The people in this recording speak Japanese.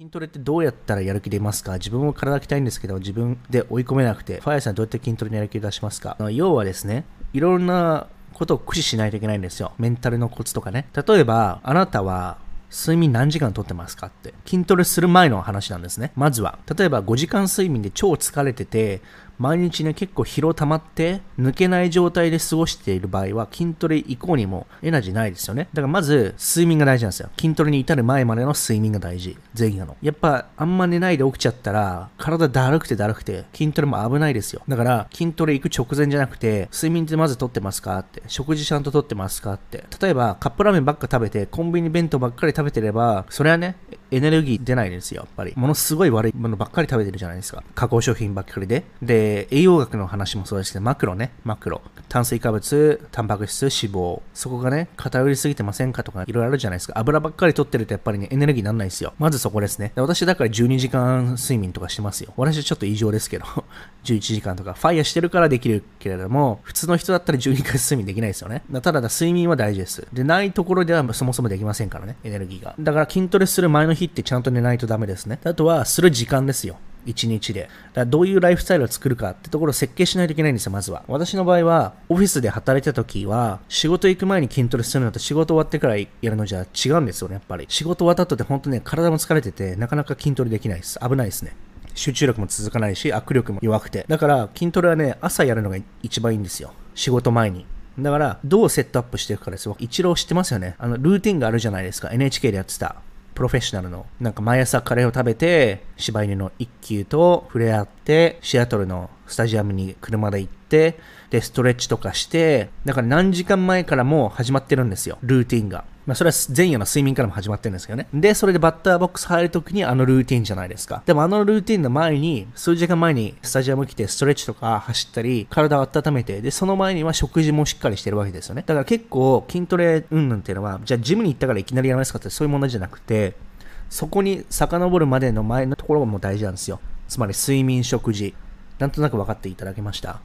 筋トレってどうやったらやる気出ますか？自分も体鍛えたいんですけど、自分で追い込めなくて、ファイアさんどうやって筋トレにやる気出しますか？要はですね、いろんなことを駆使しないといけないんですよ。メンタルのコツとかね。例えば、あなたは睡眠何時間とってますかって。筋トレする前の話なんですね。まずは。例えば5時間睡眠で超疲れてて、毎日ね、結構疲労溜まって、抜けない状態で過ごしている場合は、筋トレ以降にもエナジーないですよね。だからまず、睡眠が大事なんですよ。筋トレに至る前までの睡眠が大事。前夜の。やっぱ、あんま寝ないで起きちゃったら、体だるくてだるくて、筋トレも危ないですよ。だから、筋トレ行く直前じゃなくて、睡眠ってまずとってますかって。食事ちゃんととってますかって。例えば、カップラーメンばっか食べて、コンビニ弁当ばっかり食べてれば、それはね、エネルギー出ないですよ、やっぱり。ものすごい悪いものばっかり食べてるじゃないですか。加工商品ばっかりで。で、栄養学の話もそうですけど、マクロね、マクロ。炭水化物、タンパク質、脂肪。そこがね、偏りすぎてませんかとか、いろいろあるじゃないですか。油ばっかり取ってるとやっぱりね、エネルギーなんないですよ。まずそこですね。私だから12時間睡眠とかしてますよ。私はちょっと異常ですけど、11時間とか。ファイヤーしてるからできるけれども、普通の人だったら12回睡眠できないですよね。ただ、睡眠は大事です。で、ないところではそもそもできませんからね、エネルギーが。だから筋トレする前の日ってちゃんと寝ないとダメですね。あとは、する時間ですよ。1日で。だどういうライフスタイルを作るかってところを設計しないといけないんですよ、まずは。私の場合は、オフィスで働いた時は、仕事行く前に筋トレするのと仕事終わってからやるのじゃ違うんですよね、やっぱり。仕事終わった後って本当ね、体も疲れてて、なかなか筋トレできないです。危ないですね。集中力も続かないし、握力も弱くて。だから、筋トレはね、朝やるのが一番いいんですよ。仕事前に。だから、どうセットアップしていくかですよ。一郎知ってますよね。あの、ルーティンがあるじゃないですか。NHK でやってた。プロフェッショナルの、なんか毎朝カレーを食べて、柴犬の一休と触れ合って、シアトルのスタジアムに車で行って、で、ストレッチとかして、だから何時間前からもう始まってるんですよ。ルーティンが。まあ、それは前夜の睡眠からも始まってるんですけどね。で、それでバッターボックス入るときにあのルーティンじゃないですか。でもあのルーティンの前に、数時間前にスタジアム来てストレッチとか走ったり、体を温めて、で、その前には食事もしっかりしてるわけですよね。だから結構筋トレうんぬんっていうのは、じゃあジムに行ったからいきなりやりますかってそういう問題じゃなくて、そこに遡るまでの前のところも大事なんですよ。つまり睡眠、食事。なんとなく分かっていただけました？